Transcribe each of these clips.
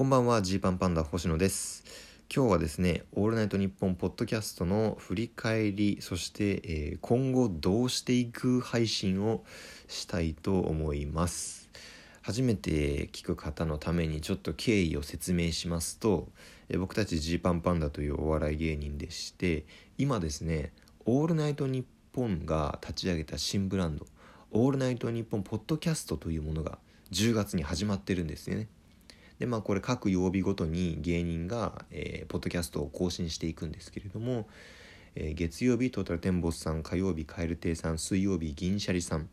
こんばんはジーパンパンダ星野です。今日はですね「オールナイトニッポン」ポッドキャストの振り返りそして、えー、今後どうしていく配信をしたいと思います。初めて聞く方のためにちょっと経緯を説明しますと、えー、僕たちジーパンパンダというお笑い芸人でして今ですね「オールナイトニッポン」が立ち上げた新ブランド「オールナイトニッポン」ポッドキャストというものが10月に始まってるんですよね。でまあこれ各曜日ごとに芸人が、えー、ポッドキャストを更新していくんですけれども、えー、月曜日トータルテンボスさん火曜日カエル亭さん水曜日銀シャリさん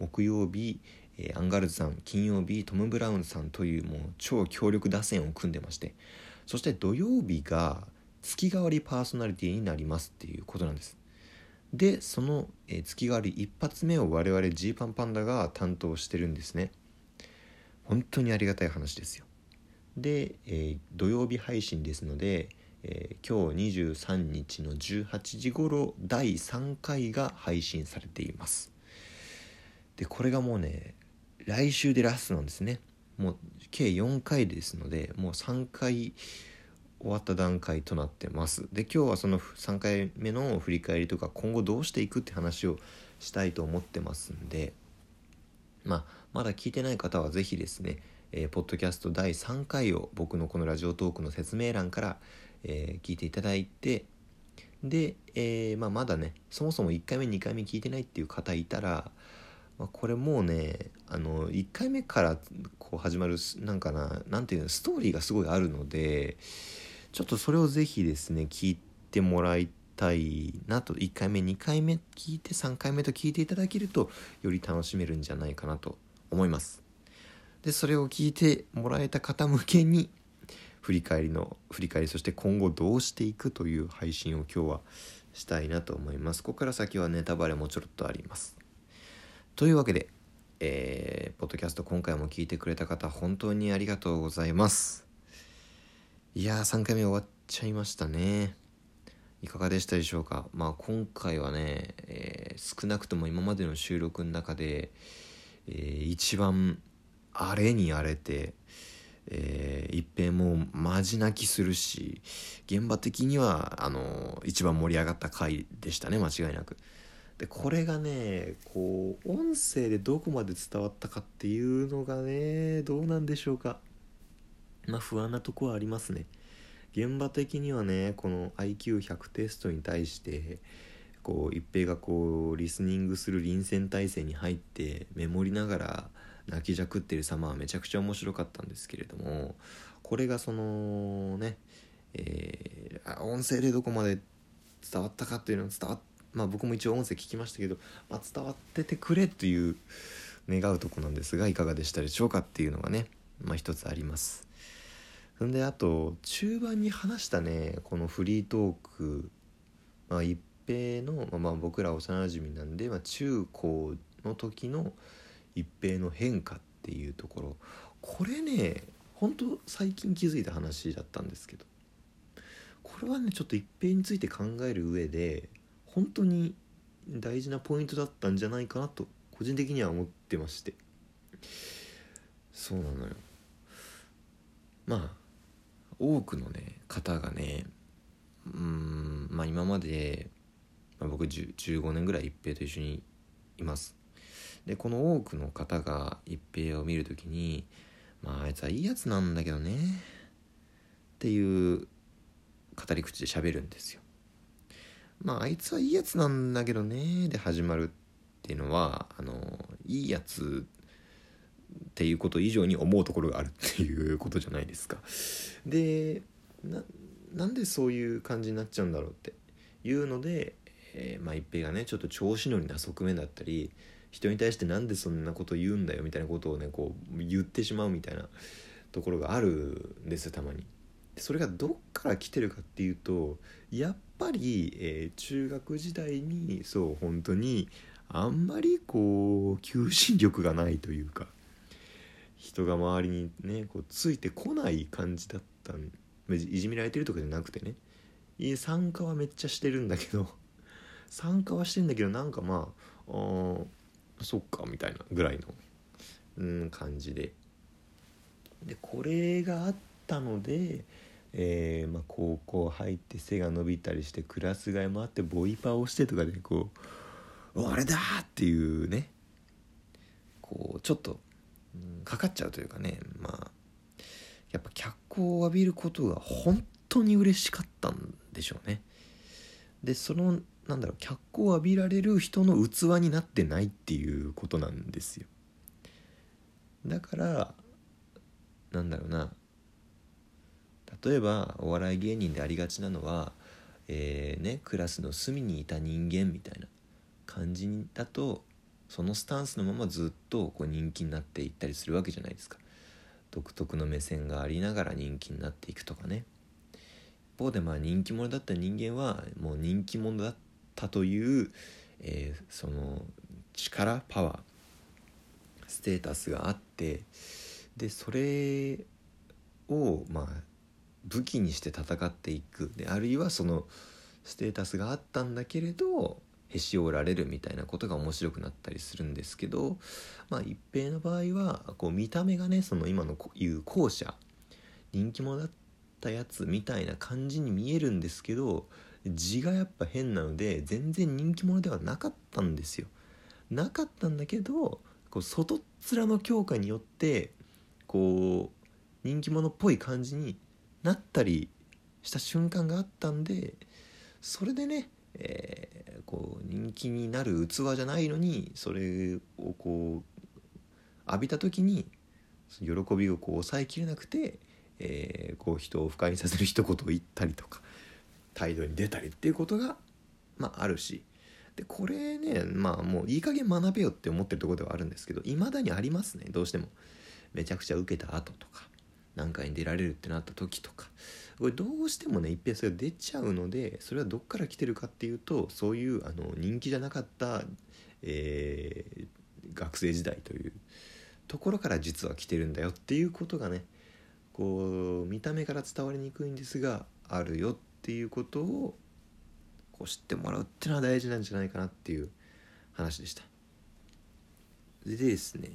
木曜日、えー、アンガールズさん金曜日トム・ブラウンさんというもう超強力打線を組んでましてそして土曜日が月替わりパーソナリティになりますっていうことなんです。でその、えー、月替わり一発目を我々ジーパンパンダが担当してるんですね。本当にありがたい話ですよ。で、えー、土曜日配信ですので、えー、今日23日の18時頃第3回が配信されています。でこれがもうね来週でラストなんですね。もう計4回ですのでもう3回終わった段階となってます。で今日はその3回目の振り返りとか今後どうしていくって話をしたいと思ってますんでまあまだ聞いてない方は是非ですねえー、ポッドキャスト第3回を僕のこのラジオトークの説明欄から、えー、聞いていただいてで、えー、まあ、まだねそもそも1回目2回目聞いてないっていう方いたら、まあ、これもうねあの1回目からこう始まるなんかな何ていうのストーリーがすごいあるのでちょっとそれを是非ですね聞いてもらいたいなと1回目2回目聞いて3回目と聞いていただけるとより楽しめるんじゃないかなと思います。でそれを聞いてもらえた方向けに振り返りの振り返りそして今後どうしていくという配信を今日はしたいなと思います。ここから先はネタバレもちょろっとあります。というわけでえー、ポッドキャスト今回も聞いてくれた方本当にありがとうございます。いやー3回目終わっちゃいましたね。いかがでしたでしょうか？まあ今回はね、えー、少なくとも今までの収録の中で、えー、一番荒れに荒れて、えー、一平もマジ泣きするし現場的にはあの一番盛り上がった回でしたね間違いなく。でこれがねこう音声でどこまで伝わったかっていうのがねどうなんでしょうかまあ不安なとこはありますね現場的にはねこの IQ100 テストに対してこう一平がこうリスニングする臨戦態勢に入ってメモりながら泣きじゃくってる様はめちゃくちゃ面白かったんですけれどもこれがそのね、えー、音声でどこまで伝わったかっていうのを伝わっまあ僕も一応音声聞きましたけど、まあ、伝わっててくれという願うとこなんですがいかがでしたでしょうかっていうのがね、まあ、一つあります。んであと中盤に話したねこのフリートーク、まあ、一平の、まあ、僕ら幼馴染なんで、まあ、中高の時の一平の変化っていうところ。これねほんと最近気づいた話だったんですけど。これはねちょっと一平について考える上で本当に大事なポイントだったんじゃないかなと個人的には思ってまして。そうなのよ。まあ多くのね方がねうんまあ今まで、まあ、僕15年ぐらい一平と一緒にいます。でこの多くの方が一平を見る時にまああいつはいいやつなんだけどねっていう語り口で喋るんですよ。まああいつはいいやつなんだけどねで始まるっていうのはあのいいやつっていうこと以上に思うところがあるっていうことじゃないですか。でなんでそういう感じになっちゃうんだろうっていうので、えー、まあ一平がねちょっと調子乗りな側面だったり人に対してなんでそんなこと言うんだよみたいなことをねこう言ってしまうみたいなところがあるんですたまに。それがどっから来てるかっていうとやっぱり、えー、中学時代にそう本当にあんまりこう求心力がないというか人が周りにねこうついてこない感じだったいじめられてるとかじゃなくてね参加はめっちゃしてるんだけど参加はしてんだけどなんかまあそっかみたいなぐらいの、うん、感じででこれがあったので、えーまあ、高校入って背が伸びたりしてクラス替えもあってボイパーをしてとかでこう「俺だ!」っていうねこうちょっと、かかっちゃうというかねまあやっぱ脚光を浴びることが本当に嬉しかったんでしょうね。でそのなんだろう脚光を浴びられる人の器になってないっていうことなんですよ。だからなんだろうな。例えばお笑い芸人でありがちなのは、えーね、クラスの隅にいた人間みたいな感じだとそのスタンスのままずっとこう人気になっていったりするわけじゃないですか。独特の目線がありながら人気になっていくとかね。一方でまあ人気者だった人間はもう人気者だったという、えー、その力パワーステータスがあってでそれをまあ武器にして戦っていく。であるいはそのステータスがあったんだけれどへし折られるみたいなことが面白くなったりするんですけど、まあ、一平の場合はこう見た目がねその今の言う後者人気者だったやつみたいな感じに見えるんですけど字がやっぱ変なので全然人気者ではなかったんですよ。なかったんだけどこう外っ面の強化によってこう人気者っぽい感じになったりした瞬間があったんでそれでね、えー、こう人気になる器じゃないのにそれをこう浴びた時に喜びをこう抑えきれなくて、えー、こう人を不快にさせる一言を言ったりとか態度に出たりっていうことが、まあ、あるし。でこれねまあもういい加減学べよって思ってるとこではあるんですけどいまだにありますねどうしても。めちゃくちゃ受けた後とか何回に出られるってなった時とか。これどうしてもね一平それが出ちゃうのでそれはどっから来てるかっていうとそういうあの人気じゃなかった、えー、学生時代というところから実は来てるんだよっていうことがねこう見た目から伝わりにくいんですがあるよってっていうことをこう知ってもらうっていうのは大事なんじゃないかなっていう話でした。でですね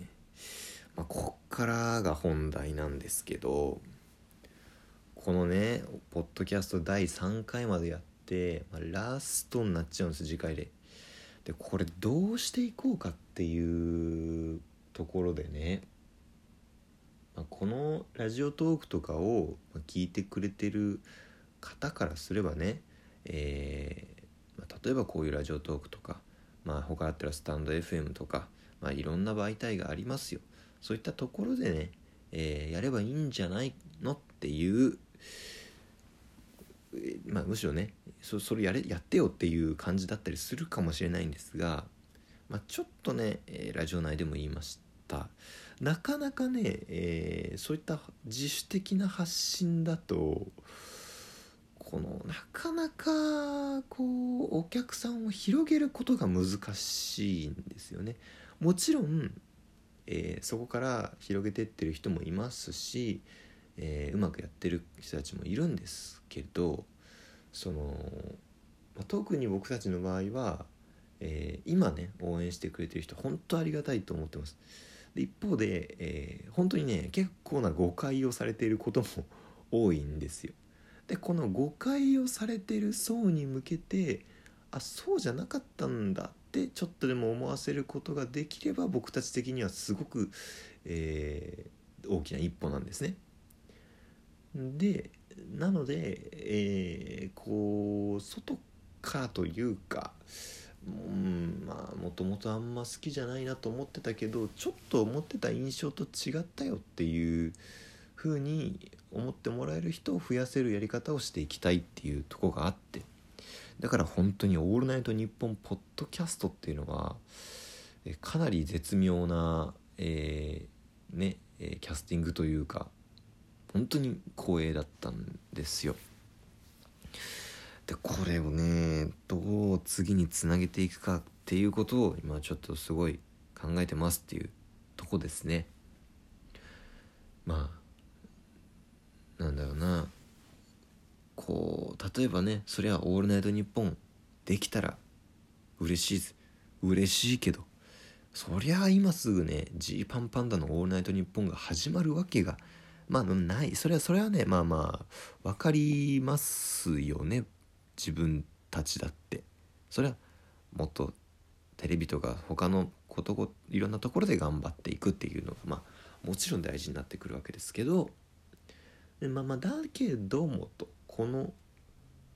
まあ、こっからが本題なんですけどこのねポッドキャスト第3回までやって、まあ、ラストになっちゃうんです次回で。でこれどうしていこうかっていうところでね、まあ、このラジオトークとかを聞いてくれてる方からすればね、えー、まあ、例えばこういうラジオトークとか、まあ、他だったらスタンド FM とか、まあ、いろんな媒体がありますよ。そういったところでね、えー、やればいいんじゃないのっていう、まあ、むしろねそそれやれやってよっていう感じだったりするかもしれないんですが、まあ、ちょっとね、えー、ラジオ内でも言いましたなかなかね、えー、そういった自主的な発信だとこのなかなかこうお客さんを広げることが難しいんですよね。もちろんえー、そこから広げてってる人もいますし、えー、うまくやってる人たちもいるんですけどその、まあ、特に僕たちの場合は、えー、今ね応援してくれてる人本当ありがたいと思ってます。で一方で、えー、本当にね結構な誤解をされていることも多いんですよ。でこの誤解をされてる層に向けてあそうじゃなかったんだってちょっとでも思わせることができれば僕たち的にはすごく、えー、大きな一歩なんですね。でなので、えー、こう外からというかうんまあもともとあんま好きじゃないなと思ってたけどちょっと思ってた印象と違ったよっていう風に思ってもらえる人を増やせるやり方をしていきたいっていうとこがあってだから本当に「オールナイトニッポン」ポッドキャストっていうのはかなり絶妙な、えー、ね、えキャスティングというか本当に光栄だったんですよ。でこれをねどう次につなげていくかっていうことを今ちょっとすごい考えてますっていうとこですね。まあなんだろうなこう例えばねそりゃ「オールナイトニッポン」できたら嬉しいです嬉しいけどそりゃ今すぐねジーパンパンダの「オールナイトニッポン」が始まるわけがまあない。それはそれはねまあまあ分かりますよね。自分たちだって。それはもっとテレビとか他のことごいろんなところで頑張っていくっていうのがまあもちろん大事になってくるわけですけど。でまあまあだけどもとこの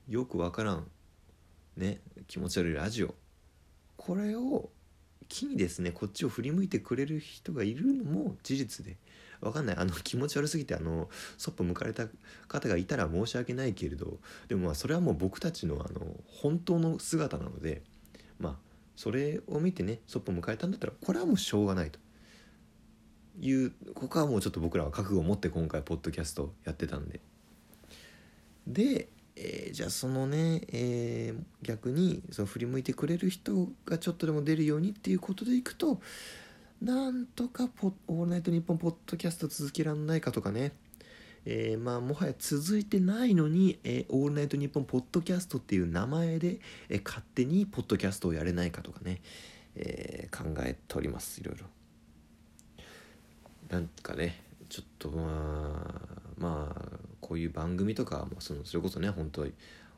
よくわからんね気持ち悪いラジオ。これを機にですねこっちを振り向いてくれる人がいるのも事実でわかんない。あの気持ち悪すぎてあのそっぽ向かれた方がいたら申し訳ないけれどでもまあそれはもう僕たちのあの本当の姿なのでまあそれを見てねそっぽ向かれたんだったらこれはもうしょうがないと。いうここはもうちょっと僕らは覚悟を持って今回ポッドキャストやってたんで。で、えー、じゃあそのね、えー、逆にその振り向いてくれる人がちょっとでも出るようにっていうことでいくとなんとかポ「オールナイトニッポン」ポッドキャスト続けらんないかとかね。えー、まあもはや続いてないのに「えー、オールナイトニッポン」ポッドキャストっていう名前で、えー、勝手にポッドキャストをやれないかとかね、えー、考えておりますいろいろ。なんかねちょっとまあまあこういう番組とかもそのそれこそね本当に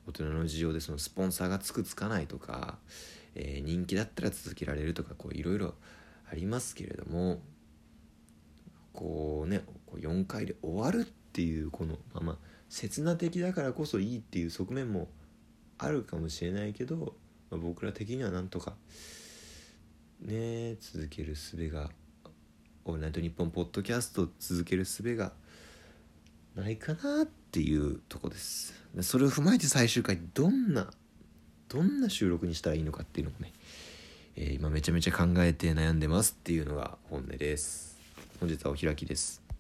大人の事情でそのスポンサーがつくつかないとか、えー、人気だったら続けられるとかこういろいろありますけれどもこうねこう4回で終わるっていうこのまあまあ刹那的だからこそいいっていう側面もあるかもしれないけど、まあ、僕ら的にはなんとかね続ける術が「オールナイトニッポン」ポッドキャスト続ける術がないかなっていうとこです。それを踏まえて最終回どんなどんな収録にしたらいいのかっていうのもねえー、今めちゃめちゃ考えて悩んでますっていうのが本音です。本日はお開きです。